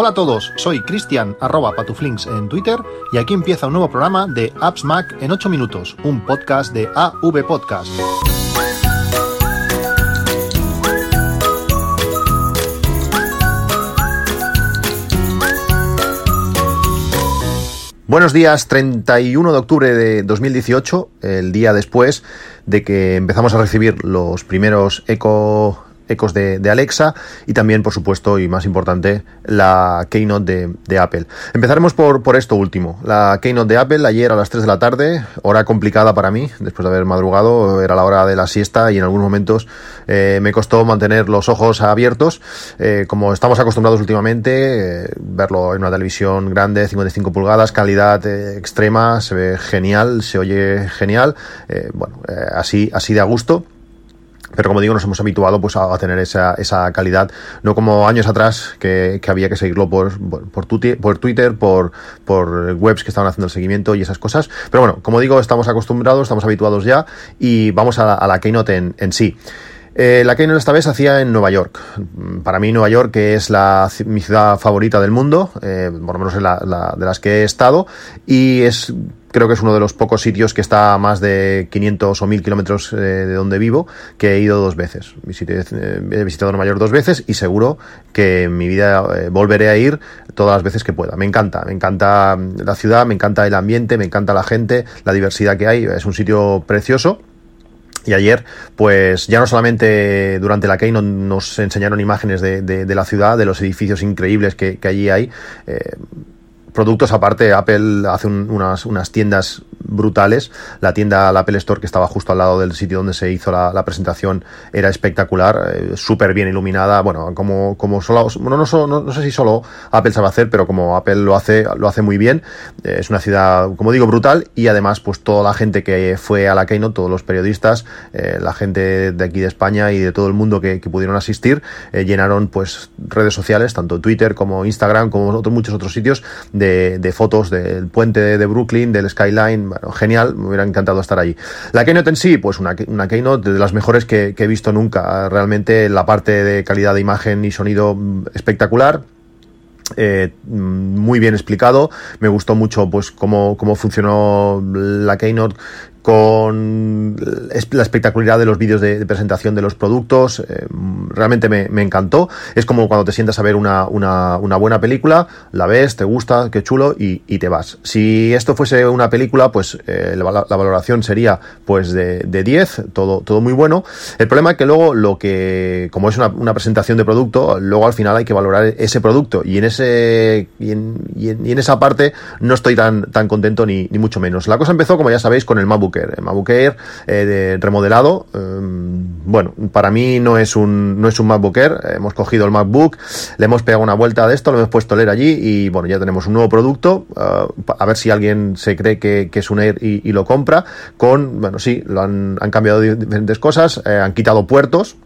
Hola a todos, soy Cristian arroba patuflinks en Twitter y aquí empieza un nuevo programa de Apps Mac en 8 minutos, un podcast de AV Podcast. Buenos días, 31 de octubre de 2018, el día después de que empezamos a recibir los primeros eco ecos de, Alexa y también, por supuesto, y más importante, la Keynote de, Apple. Empezaremos por, por esto último. La Keynote de Apple ayer a las 3 de la tarde, hora complicada para mí, después de haber madrugado, era la hora de la siesta y en algunos momentos eh, me costó mantener los ojos abiertos. Eh, como estamos acostumbrados últimamente, eh, verlo en una televisión grande, 55 pulgadas, calidad extrema, se ve genial, se oye genial, bueno, así, así de a gusto pero como digo, nos hemos habituado pues a, tener esa, esa, calidad, no como años atrás que, que había que seguirlo por, por, Twitter, por, por webs que estaban haciendo el seguimiento y esas cosas. Pero bueno, como digo, estamos acostumbrados, estamos habituados ya y vamos a la, a la Keynote en, en sí. Eh, la Keynote esta vez hacía en Nueva York. Para mí Nueva York es la, mi ciudad favorita del mundo, eh, por lo menos la, de las que he estado, y es creo que es uno de los pocos sitios que está más de 500 o 1000 kilómetros eh, de donde vivo, que he ido dos veces. Visité, eh, he visitado Nueva York dos veces y seguro que en mi vida volveré a ir todas las veces que pueda. Me encanta, me encanta la ciudad, me encanta el ambiente, me encanta la gente, la diversidad que hay. Es un sitio precioso. Y ayer, pues ya no solamente durante la Keynote nos enseñaron imágenes de, de, la ciudad, de los edificios increíbles que, que allí hay. Eh, productos aparte, Apple hace unas, unas tiendas brutales. La tienda, la Apple Store, que estaba justo al lado del sitio donde se hizo la, presentación, era espectacular, eh, súper bien iluminada. Bueno, como, como solo, no, no, no, sé si solo Apple sabe hacer, pero como Apple lo hace, lo hace muy bien. Eh, es una ciudad, como digo, brutal y además, pues toda la gente que fue a la Keynote, todos los periodistas, eh, la gente de aquí de España y de todo el mundo que, pudieron asistir, llenaron pues redes sociales, tanto Twitter como Instagram, como otros, muchos otros sitios de fotos del puente de, Brooklyn, del skyline, genial, me hubiera encantado estar allí. La Keynote en sí, pues una, una Keynote de las mejores que, he visto nunca, realmente la parte de calidad de imagen y sonido mm, espectacular. Eh, mm, muy bien explicado. Me gustó mucho pues cómo, cómo funcionó la Keynote con la espectacularidad de los vídeos de, presentación de los productos. Eh, realmente me, encantó. Es como cuando te sientas a ver una, una, buena película, la ves, te gusta, qué chulo, y, te vas. Si esto fuese una película, pues eh, la, valoración sería pues de, de 10, todo, todo muy bueno. El problema es que luego lo que, como es una, una, presentación de producto, luego al final hay que valorar ese producto. Y en ese y en, y en esa parte no estoy tan, tan contento ni, ni mucho menos. La cosa empezó, como ya sabéis, con el MacBook MacBook Air, eh, remodelado. Em, bueno, para mí no es un, no es un MacBook Air. Hemos cogido el MacBook, le hemos pegado una vuelta de esto, lo hemos puesto a leer allí y bueno, ya tenemos un nuevo producto. Eh, a ver si alguien se cree que, es un Air y, lo compra. Con, bueno, sí, lo han, han cambiado diferentes cosas, eh, han quitado puertos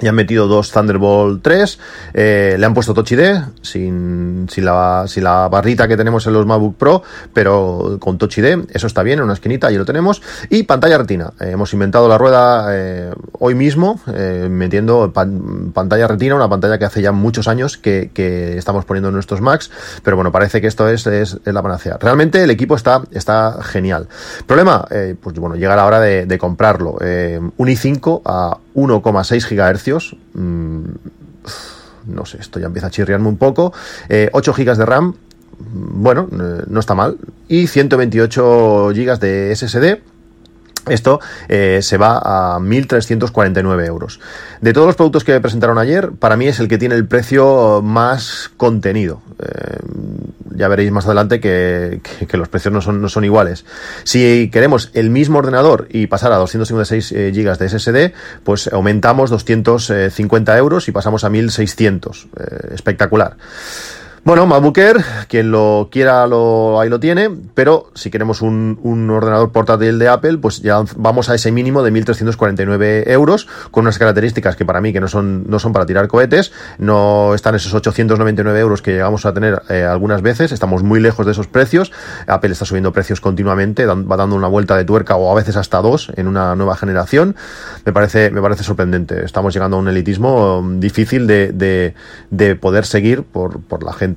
y han metido dos Thunderbolt 3, eh, le han puesto Touch ID, sin, sin, la, sin la barrita que tenemos en los MacBook Pro, pero con Touch ID, eso está bien, en una esquinita, ahí lo tenemos, y pantalla retina, eh, hemos inventado la rueda eh, hoy mismo, metiendo pantalla retina, una pantalla que hace ya muchos años que, que estamos poniendo en nuestros Macs, pero bueno, parece que esto es, es, la panacea. Realmente el equipo está, está genial. Problema, pues bueno, llega la hora de, de comprarlo. un i5 a 1,6 GHz. Mm, no sé, esto ya empieza a chirriarme un poco. 8 eh, GB de RAM. Bueno, eh, no está mal. Y 128 GB de SSD esto eh, se va a 1.349 euros. De todos los productos que presentaron ayer, para mí es el que tiene el precio más contenido. Eh, ya veréis más adelante que, que, los precios no son, no son, iguales. Si queremos el mismo ordenador y pasar a 256 eh, GB de SSD, pues aumentamos 250 euros y pasamos a 1.600. Eh, espectacular. Bueno, MacBook Air, quien lo quiera lo, ahí lo tiene, pero si queremos un, un, ordenador portátil de Apple, pues ya vamos a ese mínimo de 1.349 euros, con unas características que para mí que no son, no son para tirar cohetes, no están esos 899 euros que llegamos a tener eh, algunas veces, estamos muy lejos de esos precios, Apple está subiendo precios continuamente, va dando una vuelta de tuerca o a veces hasta dos en una nueva generación, me parece, me parece sorprendente, estamos llegando a un elitismo um, difícil de, de, de poder seguir por, por la gente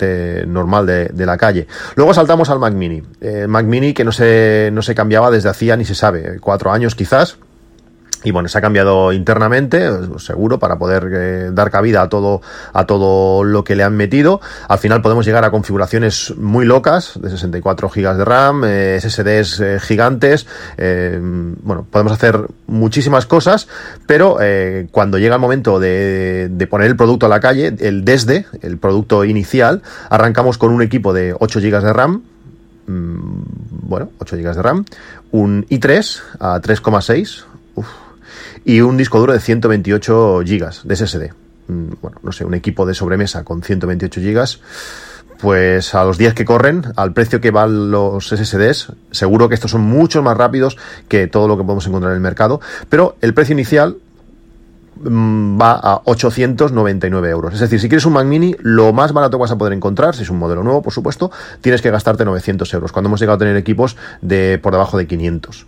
normal de, la calle. Luego saltamos al Mac Mini. Eh, Mac Mini que no se, no se cambiaba desde hacía ni se sabe, cuatro años quizás. Y bueno, se ha cambiado internamente, seguro, para poder eh, dar cabida a todo, a todo lo que le han metido. Al final podemos llegar a configuraciones muy locas, de 64 GB de RAM, eh, SSDs eh, gigantes. bueno, podemos hacer muchísimas cosas, pero cuando llega el momento de, poner el producto a la calle, el desde, el producto inicial, arrancamos con un equipo de 8 GB de RAM, mm, bueno, 8 GB de RAM, un i3 a 3,6, y un disco duro de 128 gigas de SSD. Mm, bueno, no sé, un equipo de sobremesa con 128 gigas pues a los días que corren, al precio que van los SSDs, seguro que estos son mucho más rápidos que todo lo que podemos encontrar en el mercado, pero el precio inicial mm, va a 899 euros. Es decir, si quieres un Mac Mini, lo más barato que vas a poder encontrar, si es un modelo nuevo, por supuesto, tienes que gastarte 900 euros, cuando hemos llegado a tener equipos de por debajo de 500.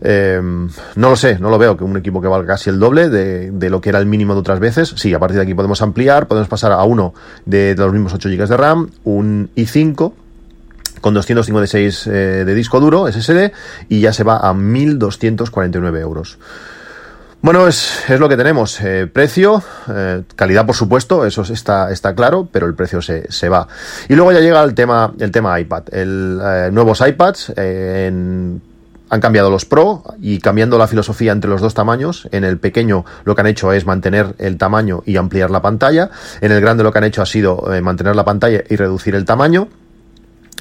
Eh, no lo sé, no lo veo que un equipo que valga casi el doble de, lo que era el mínimo de otras veces. Sí, a partir de aquí podemos ampliar, podemos pasar a uno de, los mismos 8 GB de RAM, un i5 con 256 eh, de disco duro SSD y ya se va a 1249 euros. Bueno, es, es lo que tenemos. Eh, precio, calidad por supuesto, eso está, está claro, pero el precio se, se, va. Y luego ya llega el tema, el tema iPad. El, nuevos iPads en han cambiado los Pro y cambiando la filosofía entre los dos tamaños. En el pequeño lo que han hecho es mantener el tamaño y ampliar la pantalla. En el grande lo que han hecho ha sido eh, mantener la pantalla y reducir el tamaño.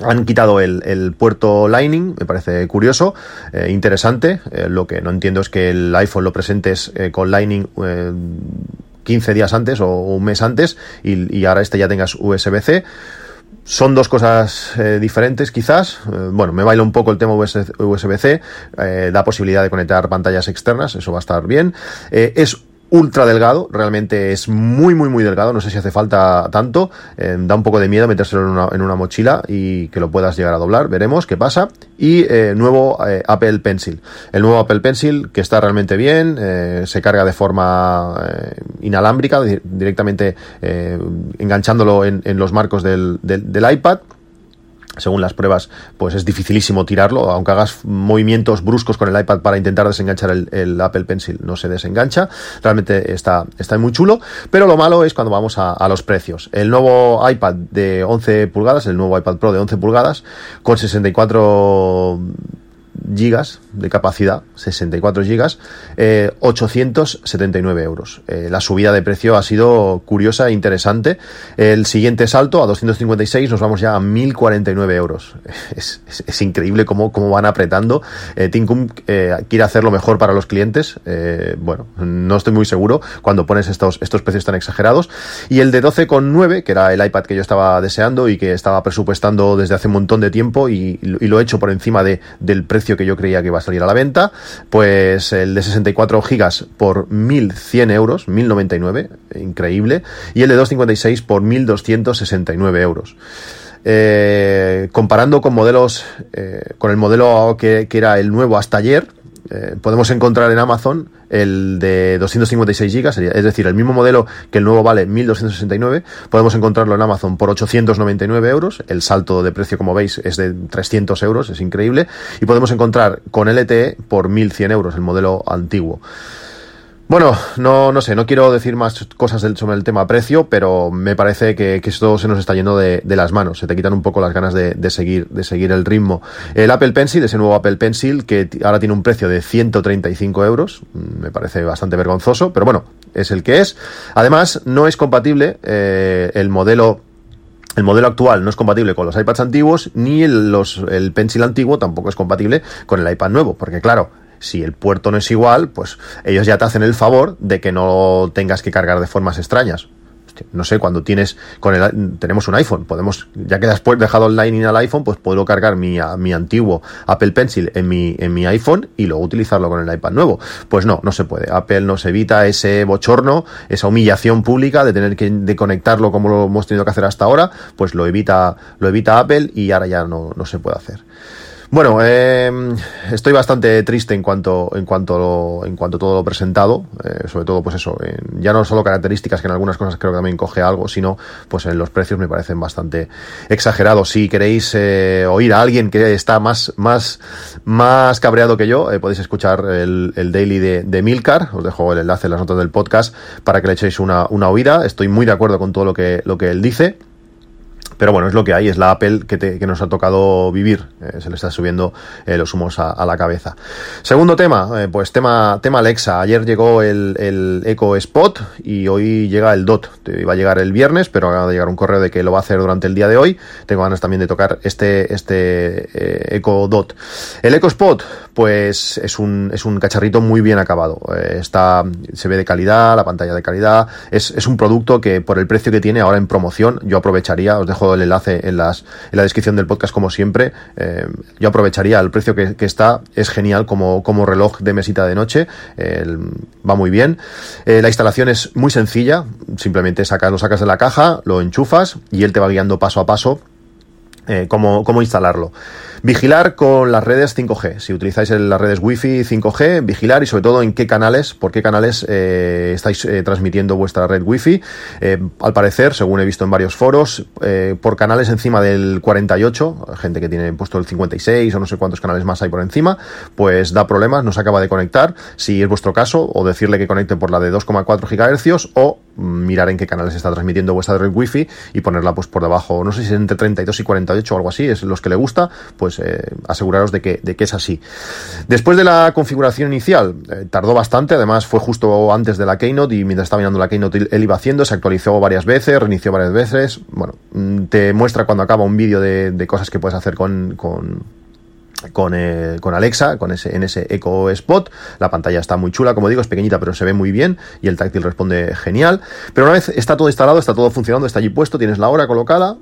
Han quitado el, puerto Lightning, me parece curioso, eh, interesante. Eh, lo que no entiendo es que el iPhone lo presentes con Lightning 15 días antes o un mes antes y, y ahora este ya tengas USB-C. Son dos cosas eh, diferentes, quizás. Eh, bueno, me baila un poco el tema USB-C. Eh, da posibilidad de conectar pantallas externas, eso va a estar bien. es ultra delgado, realmente es muy, muy, muy delgado, no sé si hace falta tanto, eh, da un poco de miedo metérselo en una, en una, mochila y que lo puedas llegar a doblar, veremos qué pasa. Y eh, nuevo eh, Apple Pencil, el nuevo Apple Pencil que está realmente bien, se carga de forma inalámbrica, directamente enganchándolo en, en, los marcos del, del, del iPad según las pruebas, pues es dificilísimo tirarlo, aunque hagas movimientos bruscos con el iPad para intentar desenganchar el, Apple Pencil, no se desengancha, realmente está, está muy chulo, pero lo malo es cuando vamos a, a, los precios. El nuevo iPad de 11 pulgadas, el nuevo iPad Pro de 11 pulgadas, con 64 gigas de capacidad, 64 gigas, 879 eh, euros. Eh, la subida de precio ha sido curiosa e interesante. El siguiente salto a 256 nos vamos ya a 1049 euros. Es, es, increíble cómo, cómo, van apretando. Eh, eh, quiere hacerlo mejor para los clientes. bueno, no estoy muy seguro cuando pones estos, estos precios tan exagerados. Y el de 12,9, que era el iPad que yo estaba deseando y que estaba presupuestando desde hace un montón de tiempo y, y lo he hecho por encima de, del precio que yo creía que iba a salir a la venta, pues el de 64 gigas por 1.100 euros, 1.099, increíble, y el de 256 por 1.269 euros. Eh, comparando con modelos, eh, con el modelo que, que, era el nuevo hasta ayer, eh, podemos encontrar en Amazon el de 256 GB, es decir, el mismo modelo que el nuevo vale 1269, podemos encontrarlo en Amazon por 899 euros, el salto de precio como veis es de 300 euros, es increíble, y podemos encontrar con LTE por 1100 euros, el modelo antiguo. Bueno, no, no sé, no quiero decir más cosas sobre el tema precio, pero me parece que, esto se nos está yendo de, las manos, se te quitan un poco las ganas de, seguir, de seguir el ritmo. El Apple Pencil, ese nuevo Apple Pencil, que ahora tiene un precio de 135 euros, mm, me parece bastante vergonzoso, pero bueno, es el que es. Además, no es compatible eh, el modelo el modelo actual no es compatible con los iPads antiguos, ni el, el Pencil antiguo tampoco es compatible con el iPad nuevo, porque claro, si el puerto no es igual, pues ellos ya te hacen el favor de que no tengas que cargar de formas extrañas. no sé, cuando tienes con el tenemos un iPhone, podemos, ya que después dejado el Lightning al iPhone, pues puedo cargar mi, mi antiguo Apple Pencil en mi, en mi iPhone y luego utilizarlo con el iPad nuevo. Pues no, no se puede. Apple nos evita ese bochorno, esa humillación pública de tener que de conectarlo como lo hemos tenido que hacer hasta ahora, pues lo evita, lo evita Apple y ahora ya no, no se puede hacer. Bueno, eh, estoy bastante triste en cuanto, en cuanto, en cuanto todo lo presentado, eh, sobre todo, pues eso, ya no solo características que en algunas cosas creo que también coge algo, sino, pues en los precios me parecen bastante exagerados. Si queréis eh, oír a alguien que está más, más, más cabreado que yo, eh, podéis escuchar el, el daily de, de, Milcar. Os dejo el enlace en las notas del podcast para que le echéis una, una oída. Estoy muy de acuerdo con todo lo que, lo que él dice. Pero bueno, es lo que hay, es la Apple que, te, que nos ha tocado vivir. Eh, se le está subiendo eh, los humos a, la cabeza. Segundo tema, eh, pues tema, tema Alexa. Ayer llegó el, el, Echo Spot y hoy llega el Dot. Iba a llegar el viernes, pero acaba de llegar un correo de que lo va a hacer durante el día de hoy. Tengo ganas también de tocar este, este Echo Dot. El Echo Spot, pues es un, es un cacharrito muy bien acabado. está, se ve de calidad, la pantalla de calidad. Es, es un producto que por el precio que tiene ahora en promoción, yo aprovecharía, os dejo el enlace en, las, en la descripción del podcast como siempre. Eh, yo aprovecharía el precio que, está, es genial como, como reloj de mesita de noche, eh, va muy bien. Eh, la instalación es muy sencilla, simplemente sacas, lo sacas de la caja, lo enchufas y él te va guiando paso a paso cómo, cómo instalarlo. Vigilar con las redes 5G. Si utilizáis las redes Wi-Fi 5G, vigilar y sobre todo en qué canales, por qué canales eh, estáis eh, transmitiendo vuestra red Wi-Fi. Eh, al parecer, según he visto en varios foros, eh, por canales encima del 48, gente que tiene puesto el 56 o no sé cuántos canales más hay por encima, pues da problemas, no se acaba de conectar. Si es vuestro caso, o decirle que conecte por la de 2,4 GHz o mirar en qué canales está transmitiendo vuestra red Wi-Fi y ponerla pues por debajo, no sé si es entre 32 y 48 o algo así, es los que le gusta, pues pues eh, aseguraros de que, es así. Después de la configuración inicial, eh, tardó bastante, además fue justo antes de la Keynote y mientras estaba mirando la Keynote él iba haciendo, se actualizó varias veces, reinició varias veces, bueno, mm, te muestra cuando acaba un vídeo de, cosas que puedes hacer eh, con, Alexa, con ese, en ese Echo Spot. La pantalla está muy chula, como digo, es pequeñita, pero se ve muy bien y el táctil responde genial. Pero una vez está todo instalado, está todo funcionando, está allí puesto, tienes la hora colocada,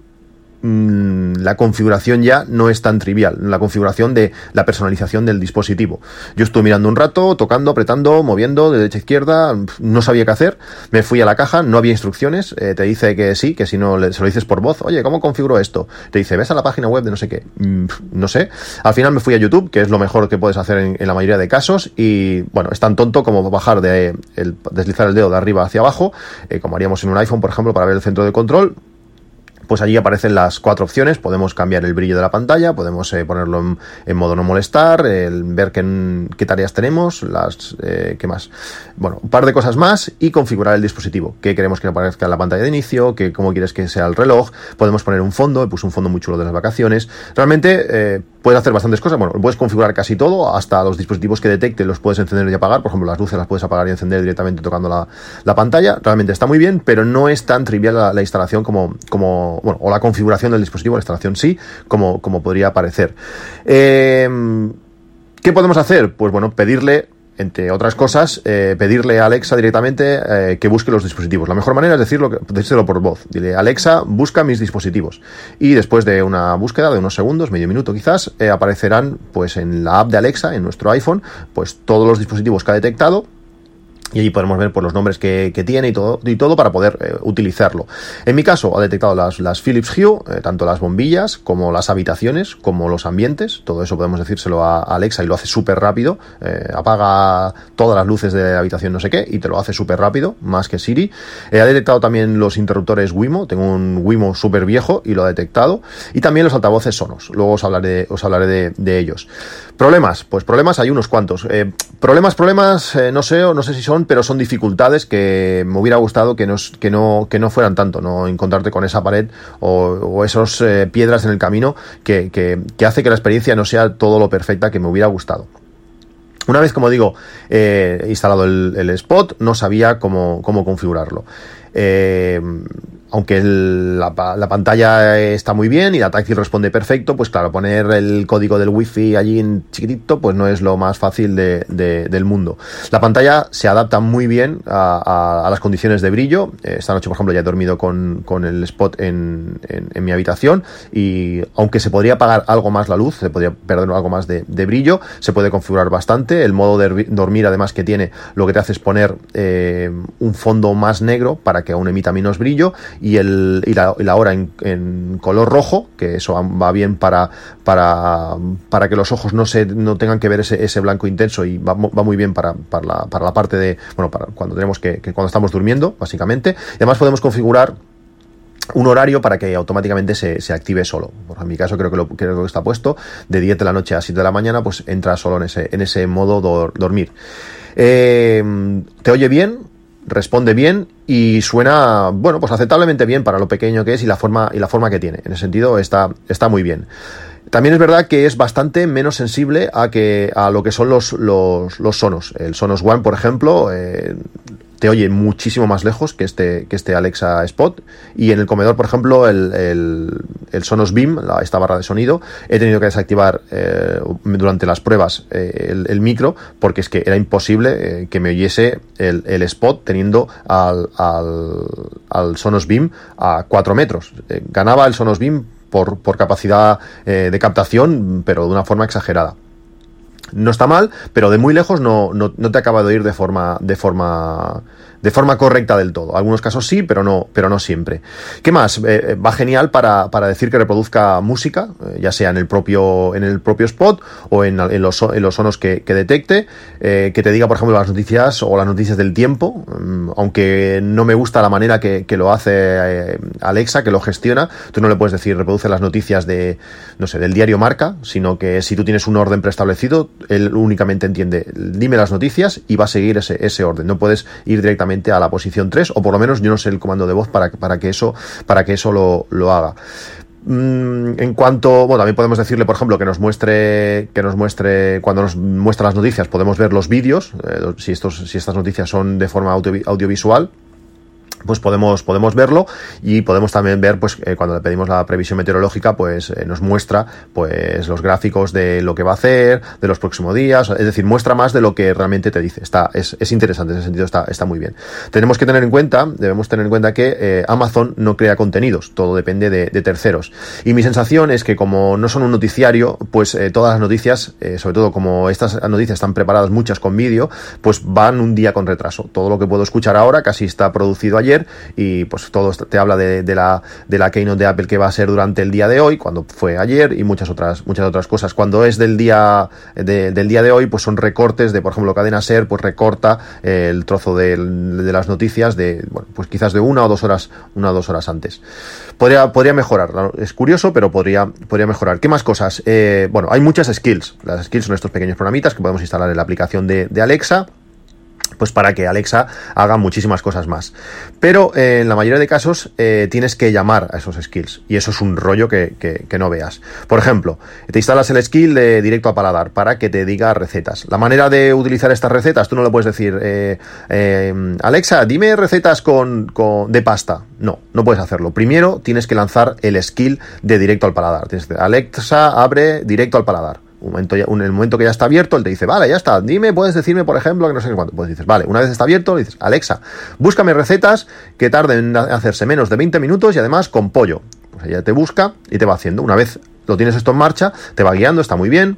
Mm, la configuración ya no es tan trivial, la configuración de la personalización del dispositivo. Yo estuve mirando un rato, tocando, apretando, moviendo de derecha a izquierda, no sabía qué hacer, me fui a la caja, no había instrucciones, eh, te dice que sí, que si no se lo dices por voz, oye, ¿cómo configuro esto? Te dice, ves a la página web de no sé qué, mm, no sé. Al final me fui a YouTube, que es lo mejor que puedes hacer en, la mayoría de casos, y bueno, es tan tonto como bajar de el, deslizar el dedo de arriba hacia abajo, eh, como haríamos en un iPhone, por ejemplo, para ver el centro de control, pues allí aparecen las cuatro opciones. Podemos cambiar el brillo de la pantalla, podemos eh, ponerlo en, modo no molestar, ver qué, qué, tareas tenemos, las eh, qué más. Bueno, un par de cosas más y configurar el dispositivo. Qué queremos que aparezca en la pantalla de inicio, que cómo quieres que sea el reloj. Podemos poner un fondo, puse un fondo muy chulo de las vacaciones. Realmente eh, puedes hacer bastantes cosas. Bueno, puedes configurar casi todo, hasta los dispositivos que detecte los puedes encender y apagar. Por ejemplo, las luces las puedes apagar y encender directamente tocando la, la pantalla. Realmente está muy bien, pero no es tan trivial la, la instalación como, como bueno, o la configuración del dispositivo, la instalación sí, como, como podría parecer. Eh, ¿Qué podemos hacer? Pues bueno, pedirle entre otras cosas, eh, pedirle a Alexa directamente eh, que busque los dispositivos. La mejor manera es decirlo, decírselo por voz. Dile, Alexa, busca mis dispositivos. Y después de una búsqueda de unos segundos, medio minuto quizás, aparecerán pues en la app de Alexa, en nuestro iPhone, pues todos los dispositivos que ha detectado y allí podemos ver pues, los nombres que, que, tiene y todo, y todo para poder eh, utilizarlo. En mi caso ha detectado las, las Philips Hue, eh, tanto las bombillas como las habitaciones, como los ambientes. Todo eso podemos decírselo a Alexa y lo hace súper rápido. Eh, apaga todas las luces de la habitación no sé qué y te lo hace súper rápido, más que Siri. ha detectado también los interruptores Wimo. Tengo un Wimo súper viejo y lo ha detectado. Y también los altavoces Sonos. Luego os hablaré, os hablaré de, de ellos. Problemas, pues problemas hay unos cuantos. problemas, problemas, no sé, no sé si son pero son dificultades que me hubiera gustado que, que, no, que no fueran tanto, no encontrarte con esa pared o, esos eh, piedras en el camino que, que, hace que la experiencia no sea todo lo perfecta que me hubiera gustado. Una vez, como digo, eh, instalado el, el, spot, no sabía cómo, cómo configurarlo. Eh, aunque la, pantalla está muy bien y la táctil responde perfecto, pues claro, poner el código del wifi allí en chiquitito, pues no es lo más fácil del mundo. La pantalla se adapta muy bien a, las condiciones de brillo. Esta noche, por ejemplo, ya he dormido con, el spot en, mi habitación y aunque se podría apagar algo más la luz, se podría perder algo más de, brillo, se puede configurar bastante. El modo de dormir, además, que tiene, lo que te hace es poner eh, un fondo más negro para que aún emita menos brillo y, el, y, la, hora en, color rojo, que eso va bien para, para, para que los ojos no, se, no tengan que ver ese, ese blanco intenso y va, va muy bien para, para, la, para la parte de, bueno, para cuando tenemos que, que cuando estamos durmiendo, básicamente. Y además podemos configurar un horario para que automáticamente se, se active solo. en mi caso creo que, lo, creo que está puesto de 10 de la noche a 7 de la mañana, pues entra solo en ese, en ese modo dormir. Eh, te oye bien, responde bien y suena, bueno, pues aceptablemente bien para lo pequeño que es y la forma, y la forma que tiene. En ese sentido está, está muy bien. También es verdad que es bastante menos sensible a, que, a lo que son los, los, los sonos. El Sonos One, por ejemplo, eh, te oye muchísimo más lejos que este, que este Alexa Spot. Y en el comedor, por ejemplo, el, el, Sonos Beam, esta barra de sonido, he tenido que desactivar eh, durante las pruebas eh, el, micro porque es que era imposible eh, que me oyese el, el spot teniendo al, al, al, Sonos Beam a 4 metros. ganaba el Sonos Beam por, por capacidad de captación, pero de una forma exagerada no está mal, pero de muy lejos no, no, no, te acaba de oír de forma, de forma de forma correcta del todo. Algunos casos sí, pero no, pero no siempre. ¿Qué más? Eh, eh, va genial para, para, decir que reproduzca música, eh, ya sea en el propio, en el propio spot o en, en, los, en los, sonos que, detecte, que te diga, por ejemplo, las noticias o las noticias del tiempo, mm, aunque no me gusta la manera que, que lo hace Alexa, que lo gestiona, tú no le puedes decir reproduce las noticias de, no sé, del diario Marca, sino que si tú tienes un orden preestablecido, él únicamente entiende, dime las noticias y va a seguir ese, ese orden. No puedes ir directamente a la posición 3, o por lo menos yo no sé el comando de voz para, para que eso, para que eso lo, lo haga. Mm, en cuanto, bueno, también podemos decirle, por ejemplo, que nos muestre, que nos muestre, cuando nos muestra las noticias, podemos ver los vídeos, eh, si estos, si estas noticias son de forma audiovisual, pues podemos, podemos verlo y podemos también ver, pues eh, cuando le pedimos la previsión meteorológica, pues eh, nos muestra pues los gráficos de lo que va a hacer, de los próximos días, es decir, muestra más de lo que realmente te dice. Está, es, es interesante, en ese sentido está, está muy bien. Tenemos que tener en cuenta, debemos tener en cuenta que eh, Amazon no crea contenidos, todo depende de, de, terceros. Y mi sensación es que como no son un noticiario, pues todas las noticias, sobre todo como estas noticias están preparadas muchas con vídeo, pues van un día con retraso. Todo lo que puedo escuchar ahora casi está producido ayer y pues todo te habla de, la, de la keynote de Apple que va a ser durante el día de hoy, cuando fue ayer y muchas otras, muchas otras cosas. Cuando es del día, del día de hoy, pues son recortes de, por ejemplo, Cadena Ser, pues recorta el trozo de, las noticias de, bueno, pues quizás de una o dos horas, una o dos horas antes. Podría, podría mejorar, es curioso, pero podría, podría mejorar. ¿Qué más cosas? Eh, bueno, hay muchas skills. Las skills son estos pequeños programitas que podemos instalar en la aplicación de, de Alexa pues para que Alexa haga muchísimas cosas más. Pero eh, en la mayoría de casos eh, tienes que llamar a esos skills y eso es un rollo que, que, no veas. Por ejemplo, te instalas el skill de directo a paladar para que te diga recetas. La manera de utilizar estas recetas, tú no le puedes decir, eh, Alexa, dime recetas con, con, de pasta. No, no puedes hacerlo. Primero tienes que lanzar el skill de directo al paladar. Alexa, abre directo al paladar en el momento que ya está abierto, él te dice, vale, ya está, dime, puedes decirme, por ejemplo, que no sé cuánto. Pues dices, vale, una vez está abierto, dices, Alexa, búscame recetas que tarden en hacerse menos de 20 minutos y además con pollo. Pues ella te busca y te va haciendo. Una vez lo tienes esto en marcha, te va guiando, está muy bien,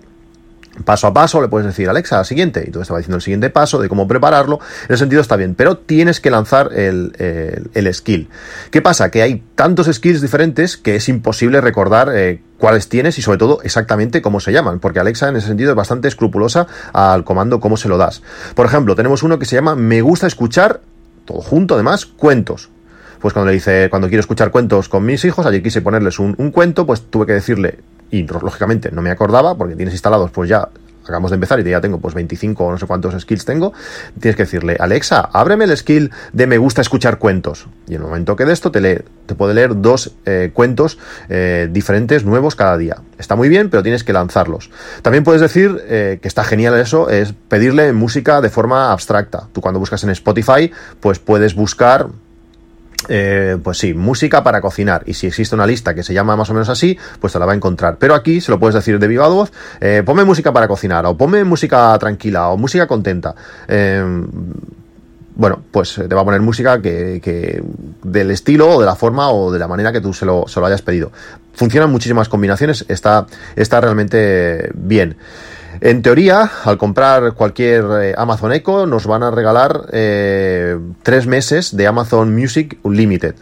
paso a paso le puedes decir Alexa, siguiente, y tú te va diciendo el siguiente paso de cómo prepararlo. En ese sentido está bien, pero tienes que lanzar el, el, skill. ¿Qué pasa? Que hay tantos skills diferentes que es imposible recordar eh, cuáles tienes y sobre todo exactamente cómo se llaman, porque Alexa en ese sentido es bastante escrupulosa al comando cómo se lo das. Por ejemplo, tenemos uno que se llama me gusta escuchar, todo junto además, cuentos pues cuando le dice, cuando quiero escuchar cuentos con mis hijos, allí quise ponerles un, un, cuento, pues tuve que decirle y lógicamente no me acordaba porque tienes instalados pues ya acabamos de empezar y ya tengo pues 25 o no sé cuántos skills tengo, tienes que decirle, Alexa, ábreme el skill de me gusta escuchar cuentos. Y en el momento que de esto te, lee, te puede leer dos eh, cuentos eh, diferentes, nuevos cada día. Está muy bien, pero tienes que lanzarlos. También puedes decir eh, que está genial eso, es pedirle música de forma abstracta. Tú cuando buscas en Spotify, pues puedes buscar eh, pues sí, música para cocinar. Y si existe una lista que se llama más o menos así, pues te la va a encontrar. Pero aquí se lo puedes decir de viva voz, eh, ponme música para cocinar, o ponme música tranquila, o música contenta. Eh, bueno, pues te va a poner música que, del estilo o de la forma o de la manera que tú se lo, se lo hayas pedido. Funcionan muchísimas combinaciones, está, está realmente bien. En teoría, al comprar cualquier eh, Amazon Echo, nos van a regalar eh, tres meses de Amazon Music Unlimited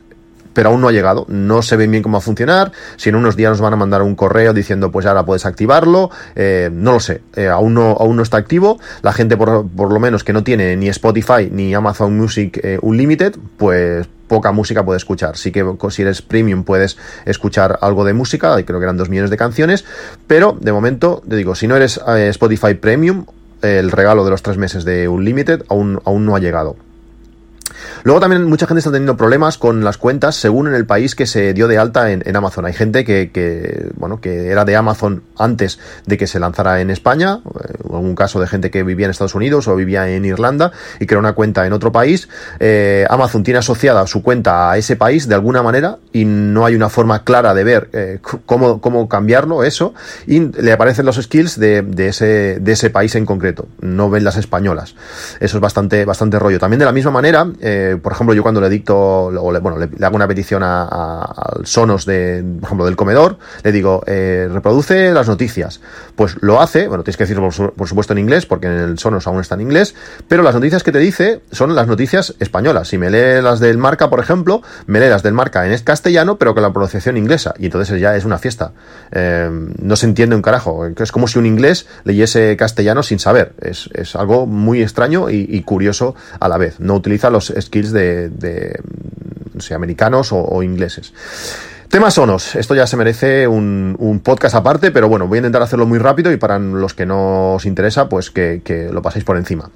pero aún no ha llegado. No se ve bien cómo va a funcionar. Si en unos días nos van a mandar un correo diciendo, pues ahora puedes activarlo, eh, no lo sé. aún, no, aún no está activo. La gente, por, por, lo menos, que no tiene ni Spotify ni Amazon Music Unlimited, pues poca música puede escuchar. Sí que si eres premium puedes escuchar algo de música, creo que eran dos millones de canciones, pero de momento, te digo, si no eres eh, Spotify Premium, el regalo de los tres meses de Unlimited aún, aún no ha llegado. Luego también mucha gente está teniendo problemas con las cuentas según en el país que se dio de alta en, Amazon. Hay gente que, bueno, que era de Amazon antes de que se lanzara en España, eh, o algún caso de gente que vivía en Estados Unidos o vivía en Irlanda y creó una cuenta en otro país. Eh, Amazon tiene asociada su cuenta a ese país de alguna manera y no hay una forma clara de ver eh, cómo, cómo cambiarlo, eso, y le aparecen los skills de, ese, de ese país en concreto. No ven las españolas. Eso es bastante, bastante rollo. También de la misma manera, por ejemplo, yo cuando le dicto, o le, bueno, le, hago una petición al Sonos de, por ejemplo, del comedor, le digo, eh, reproduce las noticias. Pues lo hace, bueno, tienes que decirlo por, supuesto en inglés, porque en el Sonos aún está en inglés, pero las noticias que te dice son las noticias españolas. Si me lee las del marca, por ejemplo, me lee las del marca en castellano, pero con la pronunciación inglesa. Y entonces ya es una fiesta. Eh, no se entiende un carajo. Es como si un inglés leyese castellano sin saber. Es, algo muy extraño y curioso a la vez. No utiliza los skills de, americanos o, ingleses. Temas sonos. Esto ya se merece un, podcast aparte, pero bueno, voy a intentar hacerlo muy rápido y para los que no os interesa, pues que, lo paséis por encima.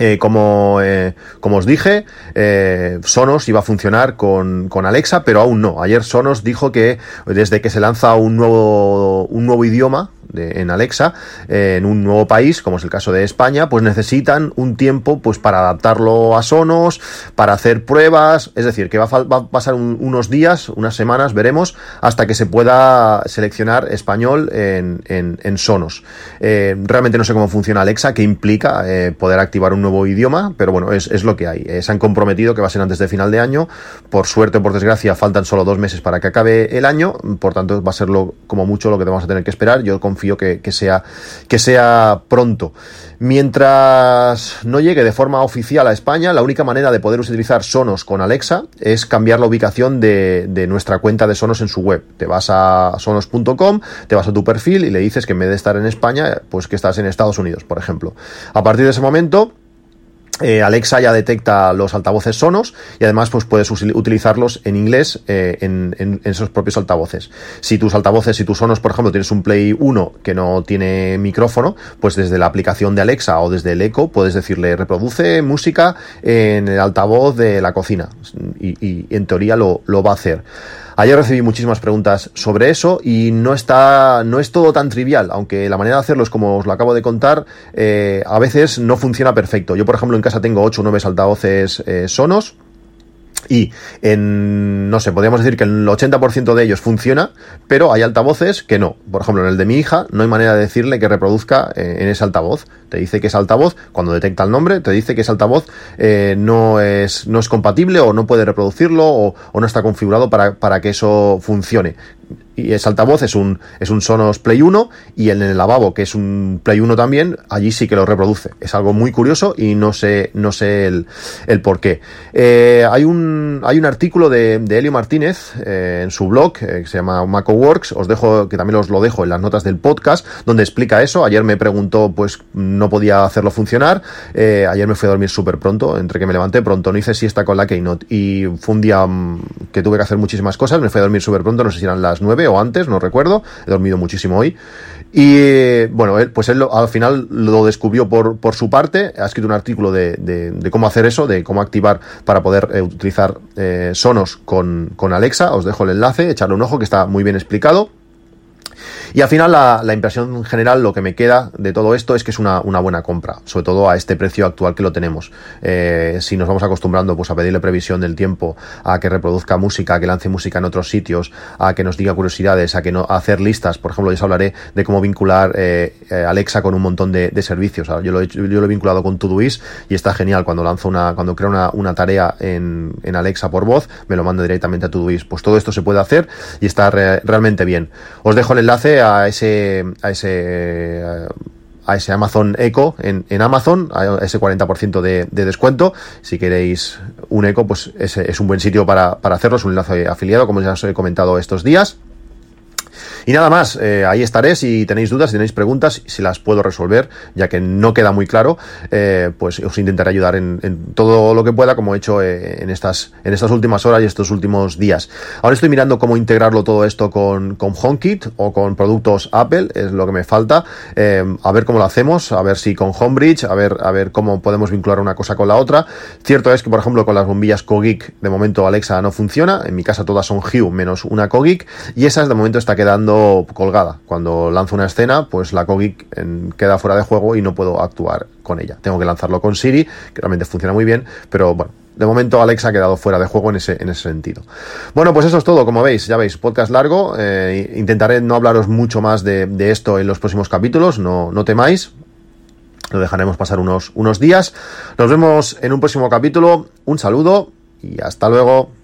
Eh, como, eh, como os dije, eh, Sonos iba a funcionar con, con, Alexa, pero aún no. Ayer Sonos dijo que desde que se lanza un nuevo, un nuevo idioma, en Alexa en un nuevo país, como es el caso de España, pues necesitan un tiempo pues para adaptarlo a Sonos, para hacer pruebas, es decir, que va a, pasar unos días, unas semanas, veremos, hasta que se pueda seleccionar español en, en, Sonos. Eh, realmente no sé cómo funciona Alexa, qué implica eh, poder activar un nuevo idioma, pero bueno, es, es lo que hay. Eh, se han comprometido que va a ser antes de final de año, por suerte o por desgracia faltan solo dos meses para que acabe el año, por tanto va a ser lo, como mucho lo que vamos a tener que esperar. Yo confío que, sea, que sea pronto. Mientras no llegue de forma oficial a España, la única manera de poder utilizar Sonos con Alexa es cambiar la ubicación de, nuestra cuenta de Sonos en su web. Te vas a sonos.com, te vas a tu perfil y le dices que en vez de estar en España, pues que estás en Estados Unidos, por ejemplo. A partir de ese momento, eh, Alexa ya detecta los altavoces sonos y además pues puedes utilizarlos en inglés eh, en, esos propios altavoces. Si tus altavoces, si tus sonos, por ejemplo, tienes un Play 1 que no tiene micrófono, pues desde la aplicación de Alexa o desde el Echo puedes decirle reproduce música en el altavoz de la cocina y, en teoría lo va a hacer. Ayer recibí muchísimas preguntas sobre eso y no está, no es todo tan trivial, aunque la manera de hacerlo es como os lo acabo de contar, eh, a veces no funciona perfecto. Yo, por ejemplo, en casa tengo 8 o 9 altavoces eh, sonos y en, no sé, podríamos decir que el 80% de ellos funciona, pero hay altavoces que no. Por ejemplo, en el de mi hija no hay manera de decirle que reproduzca eh, en ese altavoz. Te dice que es altavoz, cuando detecta el nombre, te dice que ese altavoz eh, no, es, no es compatible o no puede reproducirlo o, o no está configurado para, para que eso funcione y ese altavoz es un, es un Sonos Play 1 y en el lavabo, que es un Play 1 también, allí sí que lo reproduce. Es algo muy curioso y no sé, no sé el, el por qué. Eh, hay, un, hay un artículo de, de Helio Martínez eh, en su blog eh, que se llama MacoWorks, os dejo, que también os lo dejo en las notas del podcast, donde explica eso. Ayer me preguntó, pues no podía hacerlo funcionar. ayer me fui a dormir súper pronto, entre que me levanté pronto, no hice siesta con la Keynote y fue un día mm, que tuve que hacer muchísimas cosas, me fui a dormir súper pronto, no sé si eran las 9 o antes, no recuerdo, he dormido muchísimo hoy. Y bueno, él, pues él al final lo descubrió por, por su parte, ha escrito un artículo de, de, cómo hacer eso, de cómo activar para poder eh, utilizar eh, Sonos con, con Alexa, os dejo el enlace, echarle un ojo que está muy bien explicado. Y al final la, impresión general, lo que me queda de todo esto es que es una, una buena compra, sobre todo a este precio actual que lo tenemos. Eh, si nos vamos acostumbrando pues, a pedirle previsión del tiempo, a que reproduzca música, a que lance música en otros sitios, a que nos diga curiosidades, a que no hacer listas, por ejemplo, yo os hablaré de cómo vincular eh, eh, Alexa con un montón de, de servicios. Yo lo, he, yo lo he vinculado con Todoist y está genial cuando lanzo una, cuando creo una, una tarea en, en, Alexa por voz, me lo mando directamente a Todoist. Pues todo esto se puede hacer y está re, realmente bien. Os dejo el enlace a ese, a ese a ese Amazon Echo en, Amazon, a ese 40% de, de, descuento. Si queréis un Echo, pues ese es un buen sitio para, para hacerlo, es un enlace afiliado, como ya os he comentado estos días. Y nada más, eh, ahí estaré si tenéis dudas, si tenéis preguntas, si las puedo resolver, ya que no queda muy claro, eh, pues os intentaré ayudar en, todo lo que pueda, como he hecho eh, en, estas, en estas últimas horas y estos últimos días. Ahora estoy mirando cómo integrarlo todo esto con, con HomeKit o con productos Apple, es lo que me falta, a ver cómo lo hacemos, a ver si con Homebridge, a ver, a ver cómo podemos vincular una cosa con la otra. Cierto es que, por ejemplo, con las bombillas Cogeek, de momento Alexa no funciona, en mi casa todas son Hue menos una Cogeek, y esas de momento está quedando colgada. Cuando lanzo una escena, pues la Cogic queda fuera de juego y no puedo actuar con ella. Tengo que lanzarlo con Siri, que realmente funciona muy bien, pero bueno, de momento Alexa ha quedado fuera de juego en ese, en ese sentido. Bueno, pues eso es todo, como veis, ya veis, podcast largo. Eh, intentaré no hablaros mucho más de, de, esto en los próximos capítulos, no, no temáis. Lo dejaremos pasar unos, unos días. Nos vemos en un próximo capítulo. Un saludo y hasta luego.